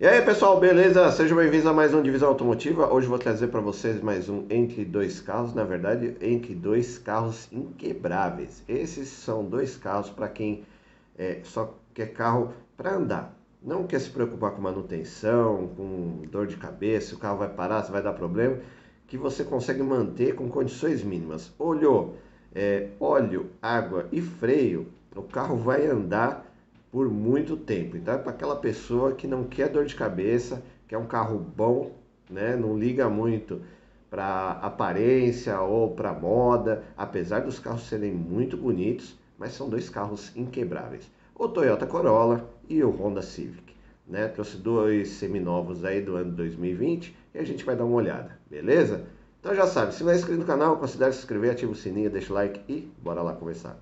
E aí pessoal, beleza? Sejam bem-vindos a mais um Divisão Automotiva. Hoje vou trazer para vocês mais um entre dois carros, na verdade, entre dois carros inquebráveis. Esses são dois carros para quem é, só quer carro para andar, não quer se preocupar com manutenção, com dor de cabeça, o carro vai parar, se vai dar problema, que você consegue manter com condições mínimas. Olhou, é, óleo, água e freio, o carro vai andar por muito tempo. Então é para aquela pessoa que não quer dor de cabeça, quer um carro bom, né? não liga muito para aparência ou para moda, apesar dos carros serem muito bonitos, mas são dois carros inquebráveis. O Toyota Corolla e o Honda Civic. Né? Trouxe dois seminovos aí do ano 2020 e a gente vai dar uma olhada, beleza? Então já sabe, se não é inscrito no canal, considere se inscrever, ativa o sininho, deixa o like e bora lá começar.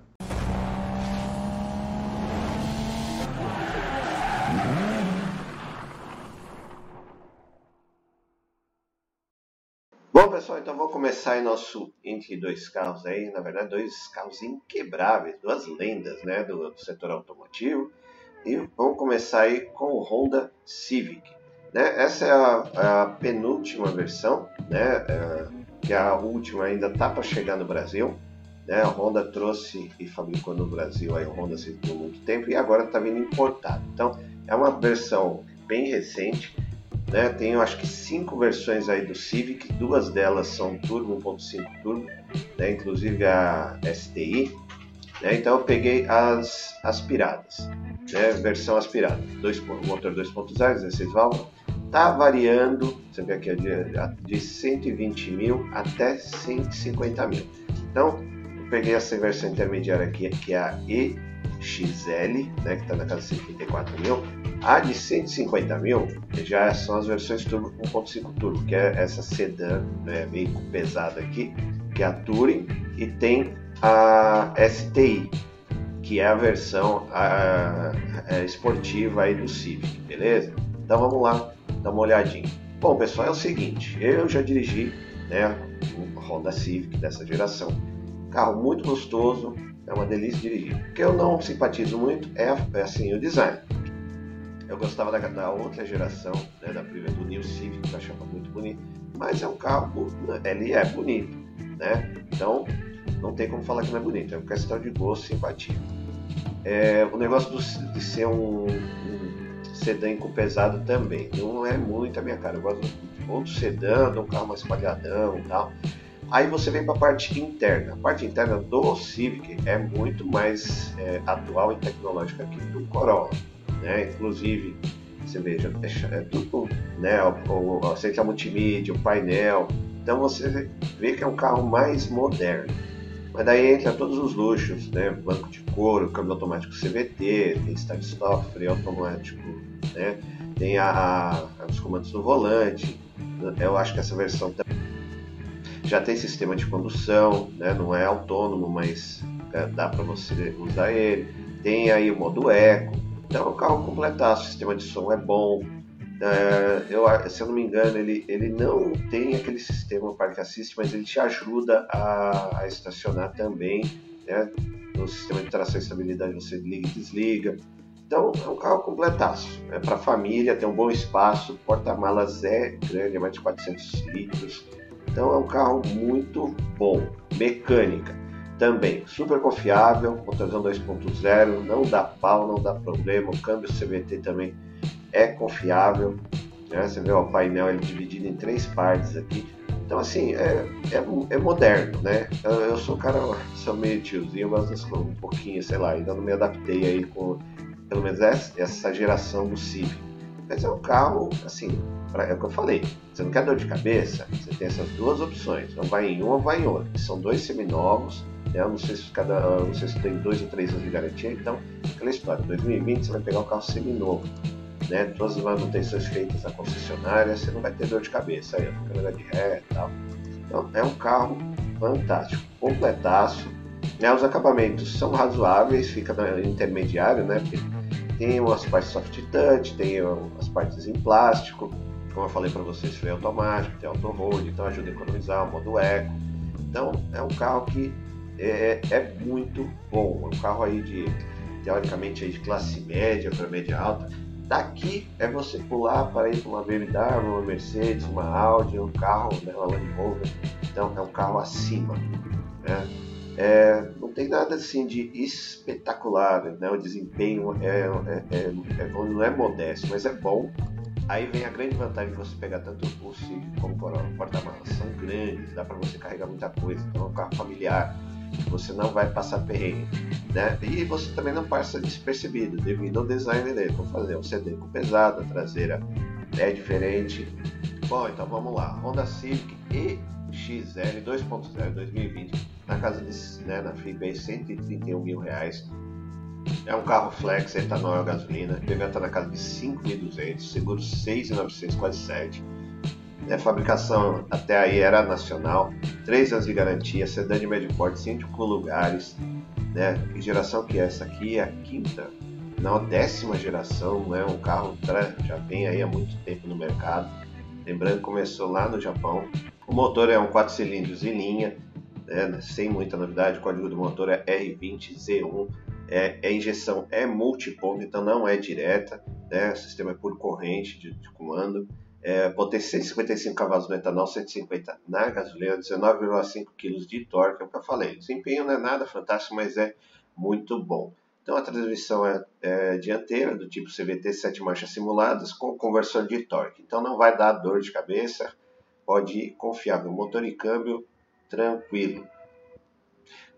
Bom pessoal, então vamos começar aí nosso entre dois carros aí, na verdade dois carros inquebráveis, duas lendas né, do, do setor automotivo. E vamos começar aí com o Honda Civic. Né? Essa é a, a penúltima versão, né? É, que a última ainda está para chegar no Brasil. Né? A Honda trouxe e fabricou no Brasil aí o Honda Civic por muito tempo e agora está vindo importado. Então é uma versão bem recente né? Tem acho que cinco versões aí do Civic, duas delas são turbo 1.5 turbo, né? inclusive a STI. Né? Então eu peguei as aspiradas, né? versão aspirada, dois, motor 2.0, 16 válvulas, tá variando, você vê aqui é de, de 120 mil até 150 mil. Então eu peguei essa versão intermediária aqui, que é a EXL, né? que está na casa de 134 mil a de 150 mil já são as versões turbo 1.5 turbo, que é essa sedã né, veículo pesado aqui, que é a Touring, e tem a STI, que é a versão a, a, a esportiva aí do Civic, beleza? Então vamos lá, dar uma olhadinha. Bom pessoal, é o seguinte, eu já dirigi né, um Honda Civic dessa geração, carro muito gostoso, é uma delícia dirigir. O que eu não simpatizo muito é, é assim o design eu gostava da, da outra geração, né, da primeira, do New Civic, que eu achava muito bonito. Mas é um carro, ele é bonito, né? Então, não tem como falar que não é bonito. É uma questão de gosto, simpatia. É, o negócio do, de ser um, um sedã com pesado também não é muito a minha cara. Eu gosto de outro sedã, de um carro mais palhadão e tal. Aí você vem para a parte interna. A parte interna do Civic é muito mais é, atual e tecnológica que do Corolla né? Inclusive, você veja, é, é tudo, né? O, o, aceita multimídia, o painel. Então você vê que é um carro mais moderno. Mas daí entra todos os luxos, né? Banco de couro, câmbio automático CVT, tem start-stop, freio automático, né? Tem a, a, os comandos no volante. Eu acho que essa versão já tem sistema de condução, né? Não é autônomo, mas é, dá para você usar ele. Tem aí o modo eco, então, o carro completaço, o sistema de som é bom. É, eu, se eu não me engano, ele, ele não tem aquele sistema Park Assist, mas ele te ajuda a, a estacionar também. Né? No sistema de tração e estabilidade você liga e desliga. Então, é um carro completaço. É para família, tem um bom espaço, porta-malas é grande, é mais de 400 litros. Então, é um carro muito bom. Mecânica também super confiável, motorzão 2.0, não dá pau, não dá problema, o câmbio CVT também é confiável, né? você vê o painel ele dividido em três partes aqui, então assim, é, é, é moderno, né? Eu, eu, sou cara, sou meio tiozinho, mas um pouquinho, sei lá, ainda não me adaptei aí com, pelo menos essa, essa geração do Civic, mas é um carro, assim, pra, é o que eu falei, você não quer dor de cabeça, você tem essas duas opções, ou vai em um ou vai em outro, são dois seminovos, eu não sei se cada, não sei se tem dois ou três anos de garantia, então aquela história. 2020 você vai pegar um carro seminovo, né? Todas as manutenções feitas na concessionária, você não vai ter dor de cabeça aí, a câmera de ré e tal. Então é um carro fantástico, completaço. Né? Os acabamentos são razoáveis, fica no intermediário, né? Porque tem umas partes soft touch, tem as partes em plástico, como eu falei para vocês, freio automático, tem auto hold, então ajuda a economizar, o modo eco. Então é um carro que é, é muito bom. É um carro aí de, teoricamente, aí de classe média para média alta. Daqui é você pular para ir para uma BMW, uma Mercedes, uma Audi, um carro, né, uma Land Rover. Então é um carro acima. Né? É, não tem nada assim de espetacular, né? o desempenho é, é, é, é, não é modesto, mas é bom. Aí vem a grande vantagem de você pegar tanto o Civic como o porta-malas. São grandes, dá para você carregar muita coisa. Então é um carro familiar, você não vai passar perrengue. Né? E você também não passa despercebido devido ao design dele. Vou fazer um CD pesado, a traseira é diferente. Bom, então vamos lá. Honda Civic EXL 2.0 2020 na casa de né, na Freeway 131 mil reais. É um carro flex, etanol a gasolina. O IPVA está na casa de 5.200, seguro 6.900, quase 7. A fabricação até aí era nacional, 3 anos de garantia, sedã de médio porte, 5 lugares. Né? Que geração que é essa aqui? É a quinta, não a décima geração, né? um carro já vem aí há muito tempo no mercado. Lembrando que começou lá no Japão. O motor é um 4 cilindros em linha, né? sem muita novidade. O código do motor é R20Z1. É, a injeção é multiponto, então não é direta. Né? O sistema é por corrente de, de comando é, potência 155 cavalos no etanol, 150 na gasolina, 19,5 kg de torque, é o que eu falei. Desempenho não é nada fantástico, mas é muito bom. Então a transmissão é, é dianteira, do tipo CVT, 7 marchas simuladas, com conversor de torque. Então não vai dar dor de cabeça, pode ir confiável. Motor e câmbio tranquilo.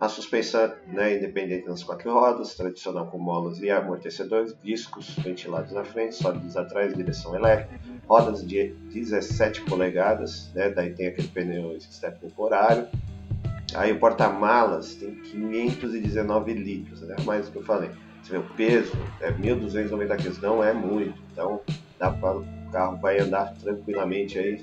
A suspensão né, independente nas quatro rodas, tradicional com molas e amortecedores, discos ventilados na frente, sólidos atrás, direção elétrica, rodas de 17 polegadas, né, daí tem aquele pneu step temporário. Aí o porta-malas tem 519 litros, né, mais do que eu falei. Você vê o peso, é 1.290 quilos, não é muito, então dá para o carro vai andar tranquilamente aí,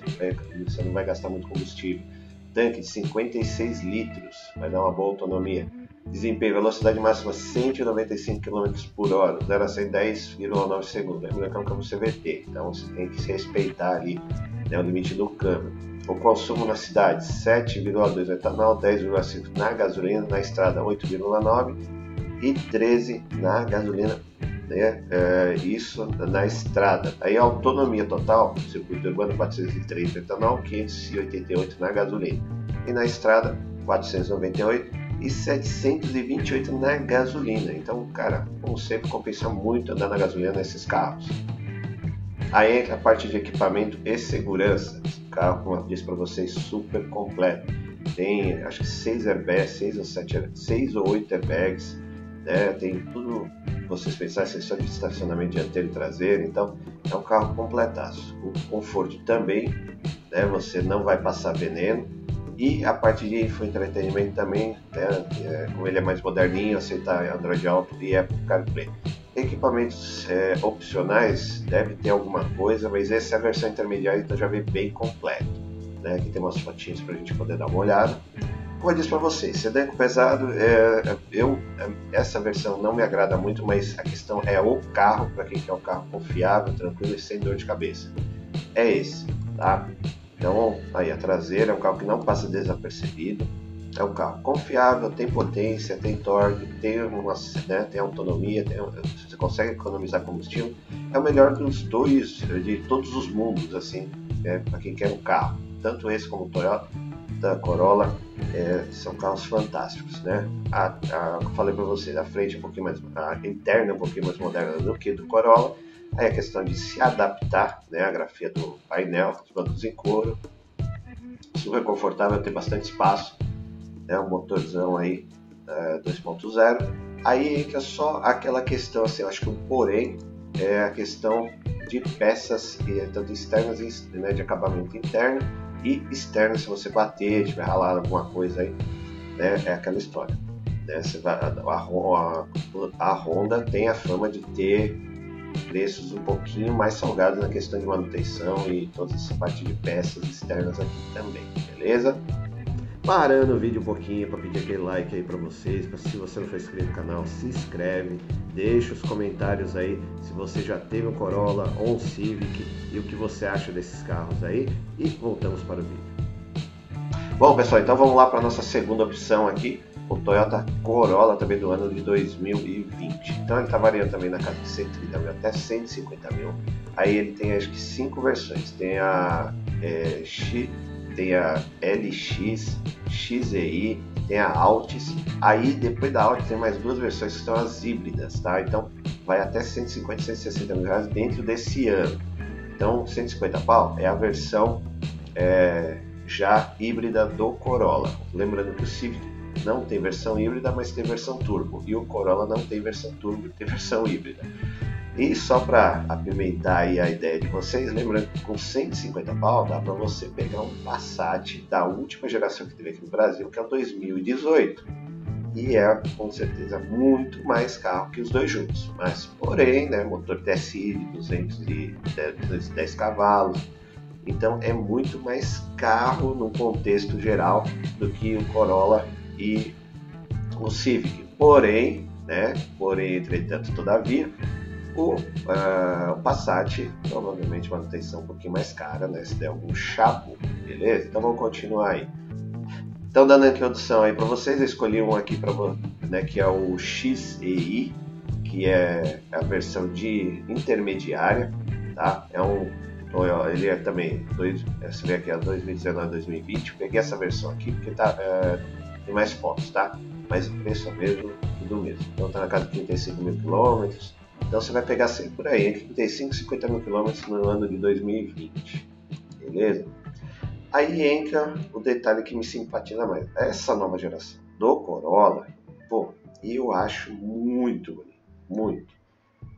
você não vai gastar muito combustível tanque de 56 litros, vai dar uma boa autonomia. Desempenho, velocidade máxima 195 km por hora, 0 a 100 10,9 segundos. É um câmbio CVT, então você tem que se respeitar ali né, o limite do câmbio. O consumo na cidade 7,2 no etanol, 10,5 na gasolina, na estrada 8,9 e 13 na gasolina né? É, isso na estrada. Aí a autonomia total, circuito urbano 403 etanol, 588 na gasolina. E na estrada 498 e 728 na gasolina. Então, cara, como sempre, compensa muito andar na gasolina nesses carros. Aí entra a parte de equipamento e segurança. Carro, como eu disse para vocês, super completo. Tem acho que 6 airbags, 6 ou 7, 6 ou 8 airbags né? tem tudo vocês pensarem, sessão de estacionamento dianteiro e traseiro, então é um carro completaço. O conforto também, né? você não vai passar veneno. E a parte de infoentretenimento também, né? é, como ele é mais moderninho, aceita Android Auto e Apple CarPlay. Equipamentos é, opcionais deve ter alguma coisa, mas essa é a versão intermediária, então já vem bem completo. Né? Aqui tem umas fotinhas para a gente poder dar uma olhada. Como eu disse para vocês, sedã pesado, é, é, eu, é, essa versão não me agrada muito, mas a questão é o carro, para quem quer um carro confiável, tranquilo e sem dor de cabeça. É esse, tá? Então, aí a traseira é um carro que não passa desapercebido, é um carro confiável, tem potência, tem torque, tem, uma, né, tem autonomia, tem, você consegue economizar combustível. É o melhor dos dois, de todos os mundos, assim, é, para quem quer um carro. Tanto esse como o Toyota, da Corolla é, são carros fantásticos, né? A, a, falei para vocês, a frente é um pouquinho mais, a interna é um pouquinho mais moderna do que do Corolla. Aí a questão de se adaptar, né? A grafia do painel, os bancos em couro, super confortável, tem bastante espaço, né? Um motorzão aí é, 2.0. Aí entra só aquela questão, assim, acho que o porém é a questão de peças, tanto externas né, de acabamento interno e externa se você bater, tiver ralado alguma coisa aí, né, é aquela história. Né, vai, a, a, a, Honda tem a fama de ter preços um pouquinho mais salgados na questão de manutenção e toda essa parte de peças externas aqui também, beleza? Parando o vídeo um pouquinho para pedir aquele like aí para vocês. Pra, se você não for inscrito no canal, se inscreve, deixa os comentários aí se você já teve um Corolla ou um Civic e o que você acha desses carros aí. E voltamos para o vídeo. Bom pessoal, então vamos lá para nossa segunda opção aqui. o Toyota Corolla também do ano de 2020. Então ele está variando também na casa de 130 mil até 150 mil. Aí ele tem acho que cinco versões. Tem a é, X, tem a LX, XEI, tem a Altis. Aí depois da Altis tem mais duas versões que são as híbridas, tá? Então vai até 150, 160 mil reais dentro desse ano. Então 150 pau é a versão é, já híbrida do Corolla. Lembrando que o Civic não tem versão híbrida, mas tem versão turbo. E o Corolla não tem versão turbo, tem versão híbrida. E só para apimentar aí a ideia de vocês, lembrando que com 150 pau dá para você pegar um Passat da última geração que teve aqui no Brasil, que é o 2018. E é com certeza muito mais carro que os dois juntos. Mas, porém, né, motor TSI de 210 cavalos, então é muito mais carro no contexto geral do que o Corolla e o Civic. Porém, né, porém, entretanto, todavia, o, uh, Passat provavelmente manutenção um pouquinho mais cara, né, se der algum chapo, beleza? Então vamos continuar aí. Então dando a introdução aí para vocês, eu escolhi um aqui para né, que é o XEI, que é a versão de intermediária, tá? É um ele é também, dois, você vê aqui, é 2019 2020. Peguei essa versão aqui porque tá, é, tem mais fotos, tá? Mas o preço é mesmo, tudo mesmo. Então tá na casa de 35 mil quilômetros. Então você vai pegar sempre por aí, entre 35 e 50 mil quilômetros no ano de 2020. Beleza? Aí entra o detalhe que me simpatiza mais. Essa nova geração do Corolla, pô, eu acho muito bonito. Muito.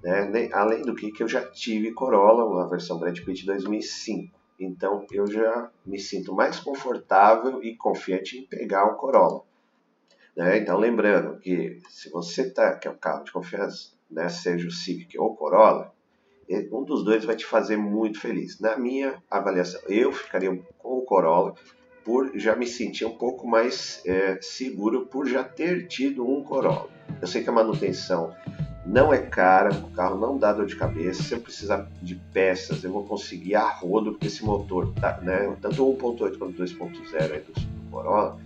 Né? Além do que, que eu já tive Corolla, uma versão Brad Pitt 2005. Então eu já me sinto mais confortável e confiante em pegar o Corolla. Né? Então lembrando que se você tá, quer um carro de confiança, né, seja o Civic ou Corolla, um dos dois vai te fazer muito feliz. Na minha avaliação, eu ficaria com o Corolla por já me sentir um pouco mais é, seguro por já ter tido um Corolla. Eu sei que a manutenção não é cara, o carro não dá dor de cabeça. Se eu precisar de peças, eu vou conseguir a rodo, porque esse motor, tá, né, tanto o 1.8 quanto o 2.0 aí do Corolla,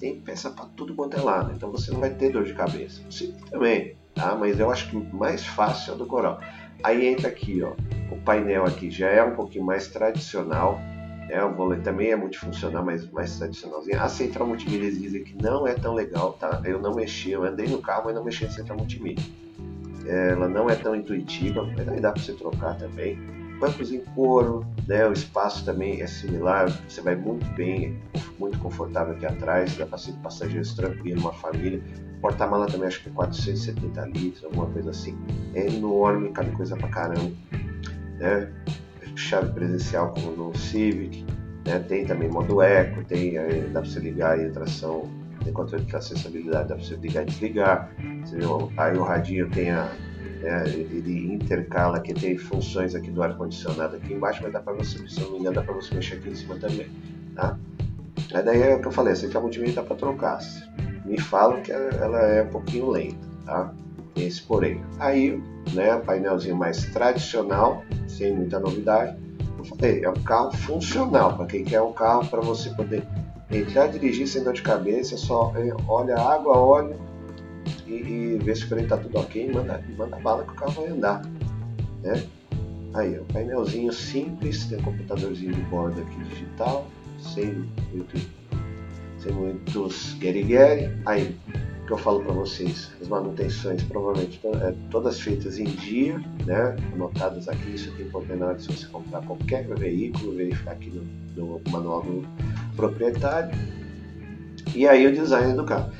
tem peça para tudo quanto é lado, então você não vai ter dor de cabeça. Sim, também, tá? Mas eu acho que mais fácil é do Corolla. Aí entra aqui, ó, o painel aqui já é um pouquinho mais tradicional, né? O volante também é multifuncional, mas mais tradicionalzinho. A central multimídia dizem que não é tão legal, tá? Eu não mexi, eu andei no carro, mas não mexi na central multimídia ela não é tão intuitiva, mas aí dá para você trocar também. Bancos em couro, né? o espaço também é similar, você vai muito bem, muito confortável aqui atrás, dá para ser passageiros tranquilo, uma família. Porta-mala também acho que é 470 litros, alguma coisa assim. É enorme, cabe coisa pra caramba. Né? Chave presencial como no Civic, né? tem também modo eco, tem, dá para você ligar a tração tem controle de acessibilidade, dá para você ligar e desligar. Aí o radinho tem a, né, ele intercala que tem funções aqui do ar condicionado aqui embaixo, mas dá para você, se não me engano, dá para você mexer aqui em cima também, tá? Aí daí é o que eu falei, aqui a multimídia dá para trocar. Me falam que ela é um pouquinho lenta, tá? Tem esse porém. Aí, né, painelzinho mais tradicional, sem muita novidade. Eu falei, é um carro funcional, para quem quer um carro para você poder entrar dirigir sem dor de cabeça, só é, olha água, óleo e, e vê se o freio está tudo ok e manda, manda bala que o carro vai andar. Né? Aí, o painelzinho simples, tem um computadorzinho de bordo aqui digital, sem, muito, sem muitos guerigueri. Aí, o que eu falo para vocês, as manutenções provavelmente é, todas feitas em dia, né? anotadas aqui, isso aqui é importante de você comprar qualquer veículo, verificar aqui no, no manual do proprietário. E aí o design do carro.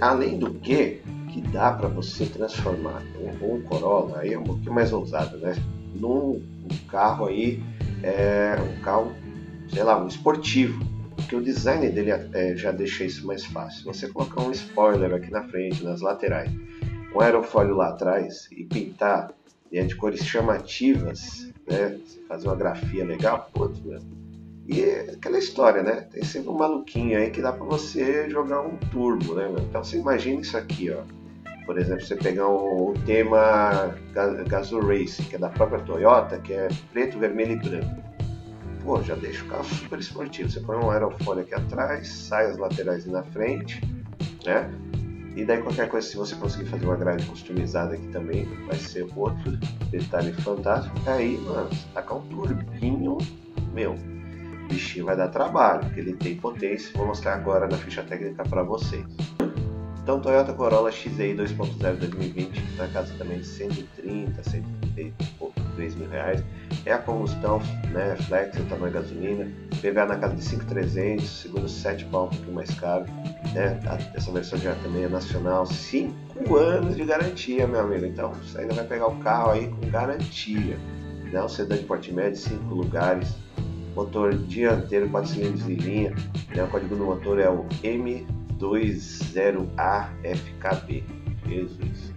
Além do que, que dá para você transformar um, um, Corolla, aí é um pouquinho mais ousado, né? Num um carro aí, é, um carro, sei lá, um esportivo. Porque o design dele é, já deixa isso mais fácil. Você colocar um spoiler aqui na frente, nas laterais, um aerofólio lá atrás e pintar é de cores chamativas, né? Fazer uma grafia legal, putz, meu, e é aquela história, né? Tem sempre um maluquinho aí que dá para você jogar um turbo, né? Então você imagina isso aqui, ó. Por exemplo, você pegar o, tema Gazoo Race, que é da própria Toyota, que é preto, vermelho e branco. Pô, já deixa o carro super esportivo. Você põe um aerofólio aqui atrás, sai as laterais na frente, né? E daí qualquer coisa, se você conseguir fazer uma grade customizada aqui também, vai ser outro detalhe fantástico. Aí, mano, tacar um turbinho, meu, o bichinho vai dar trabalho, porque ele tem potência. Vou mostrar agora na ficha técnica para vocês. Então, Toyota Corolla XEI 2.0 2020, na casa também de 130, 133 mil reais. É a combustão, né, flex, tamanho gasolina. PVA na casa de 5.300, segundo 7 pau, um pouquinho mais caro. Né? Essa versão já também é nacional. 5 anos de garantia, meu amigo. Então, você ainda vai pegar o carro aí com garantia. Né? Um sedã de porte médio, 5 lugares. Motor dianteiro, 4 cilindros de linha. Né? O código do motor é o M 20AFKB. Jesus.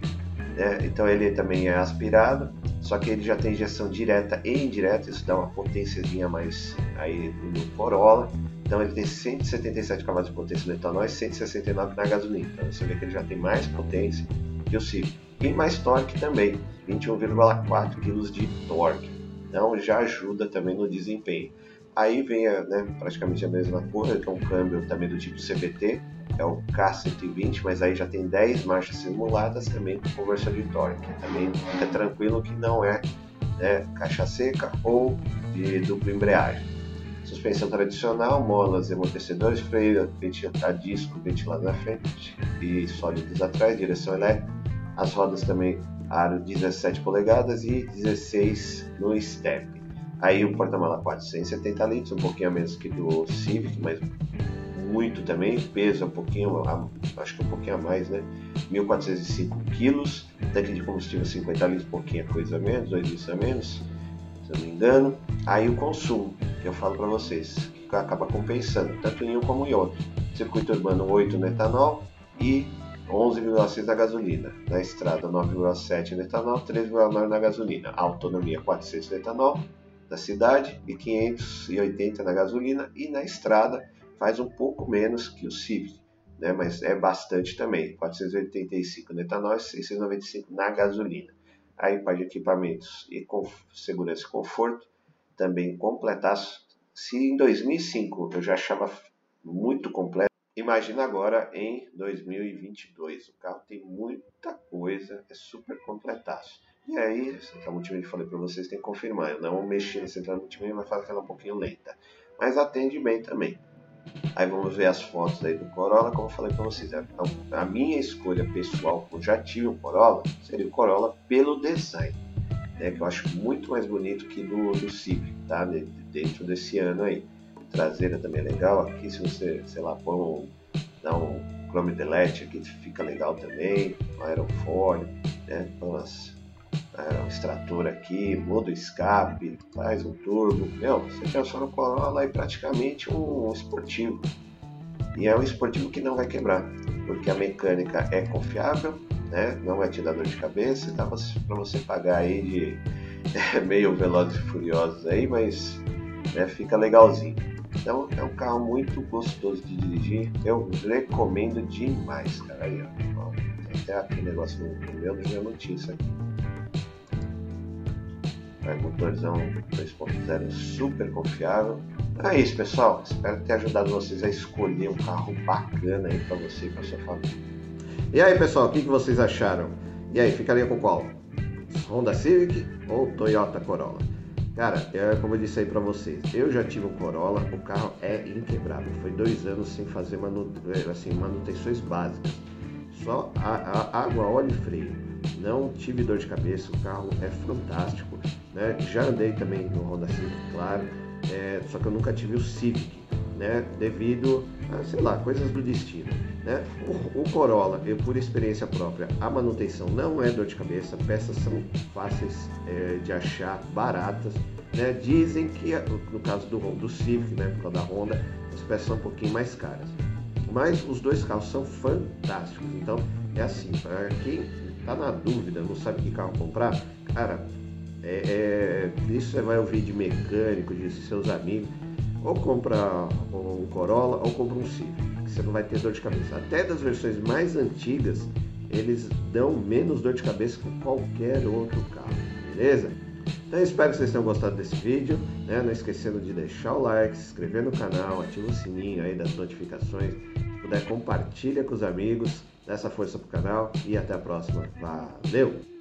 Né? Então ele também é aspirado, só que ele já tem injeção direta e indireta, isso dá uma potênciazinha mais aí no Corolla. Então ele tem 177 cavalos de potência no etanol e 169 na gasolina. Então você vê que ele já tem mais potência que o Civic. E mais torque também, 21,4 kg de torque. Então já ajuda também no desempenho. Aí vem né, praticamente a mesma coisa, que é um câmbio também do tipo CVT, é o K120, mas aí já tem 10 marchas simuladas também com conversor de torque. Também fica tranquilo que não é né, caixa seca ou de dupla embreagem. Suspensão tradicional, molas, amortecedores, freio a disco ventilado na frente e sólidos atrás, direção elétrica. As rodas também aro 17 polegadas e 16 no step. Aí o porta-mala 470 litros, um pouquinho a menos que do Civic, mas muito também, peso um pouquinho, acho que um pouquinho a mais, né? 1.405 quilos, tanque de combustível 50 litros, pouquinha coisa a menos, 2 litros a menos, se eu não me engano. Aí o consumo, que eu falo para vocês, que acaba compensando, tanto em um como em outro. Circuito urbano 8 no etanol e 11,6 na gasolina. Na estrada 9,7 no etanol, 3,9 na gasolina. Autonomia 400 no etanol, na cidade e 580 na gasolina e na estrada faz um pouco menos que o Civic, né? mas é bastante também, 485 no etanol e 695 na gasolina. Aí para equipamentos e com segurança e conforto, também completaço. Se em 2005 eu já achava muito completo, imagina agora em 2022. O carro tem muita coisa, é super completaço. E aí, a multimídia falei para vocês, tem que confirmar. Eu não mexi nessa entrada multimídia, mas fala que ela é um pouquinho lenta. Mas atende bem também. Aí vamos ver as fotos aí do Corolla, como eu falei para vocês. Então, a minha escolha pessoal, eu já tive um Corolla, seria o Corolla pelo design, né, que eu acho muito mais bonito que do, do Civic, tá? Dentro desse ano aí. Traseira também é legal. Aqui, se você, sei lá, põe um, dá um Chrome Delete aqui, fica legal também. Um aerofólio, né? Umas é, um extrator aqui, muda o escape, faz um turbo. Meu, você transforma o Corolla em praticamente um esportivo. E é um esportivo que não vai quebrar, porque a mecânica é confiável, né? não vai te dar dor de cabeça, dá para você pagar aí de é, meio velozes e furiosos aí, mas né, fica legalzinho. Então é um carro muito gostoso de dirigir, eu recomendo demais, cara. Aí, ó, até aquele negócio no meu, já não tinha aqui. Motorzão 2.0 super confiável. Então é isso, pessoal. Espero ter ajudado vocês a escolher um carro bacana aí para você e para sua família. E aí, pessoal, o que, que vocês acharam? E aí, ficaria com qual? Honda Civic ou Toyota Corolla? Cara, é como eu disse aí para vocês, eu já tive um Corolla, o carro é inquebrável. Foi dois anos sem fazer manu... assim, manutenções básicas. Só a, a, água, óleo e freio não tive dor de cabeça, o carro é fantástico. Né? Já andei também no Honda Civic, claro, é, só que eu nunca tive o Civic, né? devido a, sei lá, coisas do destino. Né? O, o, Corolla, eu por experiência própria, a manutenção não é dor de cabeça, peças são fáceis é, de achar, baratas. Né? Dizem que, no caso do, do Civic, né, por causa da Honda, as peças são um pouquinho mais caras. Mas os dois carros são fantásticos. Então, é assim, para quem tá na dúvida, não sabe que carro comprar, cara, é, é, isso você vai ouvir de mecânico, de seus amigos. Ou compra um Corolla ou compra um Civic, que você não vai ter dor de cabeça. Até das versões mais antigas, eles dão menos dor de cabeça que qualquer outro carro, beleza? Então espero que vocês tenham gostado desse vídeo, né? não esquecendo de deixar o like, se inscrever no canal, ativar o sininho aí das notificações puder, compartilha com os amigos, dá essa força pro canal e até a próxima. Valeu!